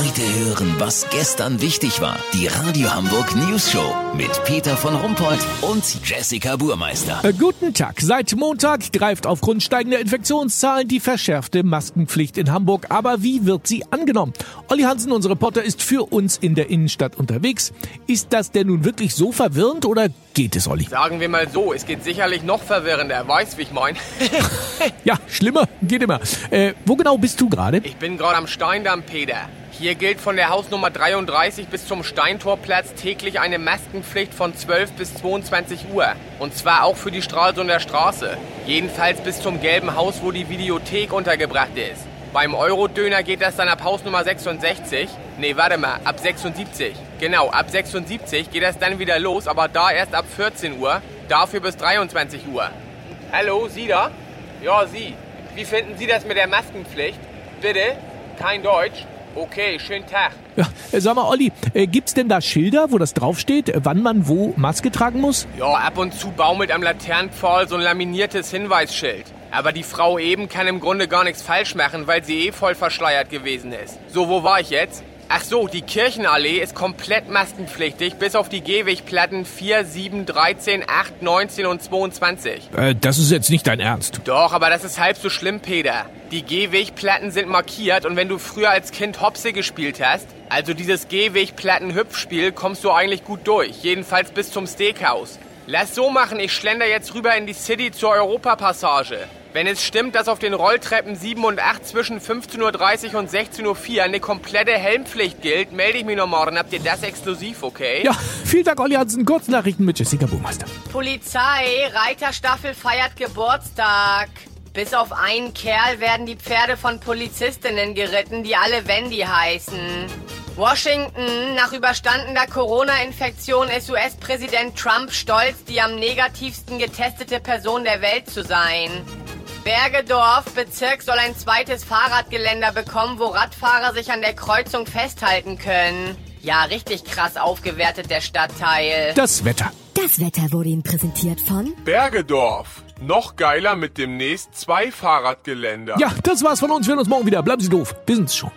Heute hören, was gestern wichtig war. Die Radio Hamburg News Show mit Peter von Rumpold und Jessica Burmeister. Äh, guten Tag. Seit Montag greift aufgrund steigender Infektionszahlen die verschärfte Maskenpflicht in Hamburg. Aber wie wird sie angenommen? Olli Hansen, unser Reporter, ist für uns in der Innenstadt unterwegs. Ist das denn nun wirklich so verwirrend oder geht es, Olli? Sagen wir mal so, es geht sicherlich noch verwirrender. Weißt, wie ich mein? ja, schlimmer geht immer. Äh, wo genau bist du gerade? Ich bin gerade am Steindamm, Peter. Hier gilt von der Hausnummer 33 bis zum Steintorplatz täglich eine Maskenpflicht von 12 bis 22 Uhr. Und zwar auch für die Stralsunder Straße. Jedenfalls bis zum gelben Haus, wo die Videothek untergebracht ist. Beim Eurodöner geht das dann ab Hausnummer 66. Nee, warte mal, ab 76. Genau, ab 76 geht das dann wieder los, aber da erst ab 14 Uhr. Dafür bis 23 Uhr. Hallo, Sie da? Ja, Sie. Wie finden Sie das mit der Maskenpflicht? Bitte? Kein Deutsch? Okay, schönen Tag. Ja, äh, sag mal, Olli, äh, gibt's denn da Schilder, wo das draufsteht, äh, wann man wo Maske tragen muss? Ja, ab und zu baumelt am Laternenpfahl so ein laminiertes Hinweisschild. Aber die Frau eben kann im Grunde gar nichts falsch machen, weil sie eh voll verschleiert gewesen ist. So, wo war ich jetzt? Ach so, die Kirchenallee ist komplett maskenpflichtig, bis auf die Gehwegplatten 4, 7, 13, 8, 19 und 22. Äh, das ist jetzt nicht dein Ernst. Doch, aber das ist halb so schlimm, Peter. Die Gehwegplatten sind markiert und wenn du früher als Kind Hopse gespielt hast, also dieses Gehwegplatten-Hüpfspiel, kommst du eigentlich gut durch. Jedenfalls bis zum Steakhouse. Lass so machen, ich schlender jetzt rüber in die City zur Europapassage. Wenn es stimmt, dass auf den Rolltreppen 7 und 8 zwischen 15.30 Uhr und 16.04 Uhr eine komplette Helmpflicht gilt, melde ich mich noch morgen. Habt ihr das exklusiv, okay? Ja, vielen Dank, Olli Hansen. Kurznachrichten mit Jessica Buhmeister. Polizei, Reiterstaffel feiert Geburtstag. Bis auf einen Kerl werden die Pferde von Polizistinnen geritten, die alle Wendy heißen. Washington, nach überstandener Corona-Infektion ist US-Präsident Trump stolz, die am negativsten getestete Person der Welt zu sein. Bergedorf Bezirk soll ein zweites Fahrradgeländer bekommen, wo Radfahrer sich an der Kreuzung festhalten können. Ja, richtig krass aufgewertet der Stadtteil. Das Wetter. Das Wetter wurde Ihnen präsentiert von Bergedorf. Noch geiler mit demnächst zwei Fahrradgeländer. Ja, das war's von uns. Wir sehen uns morgen wieder. Bleiben Sie doof. Wir sind's schon.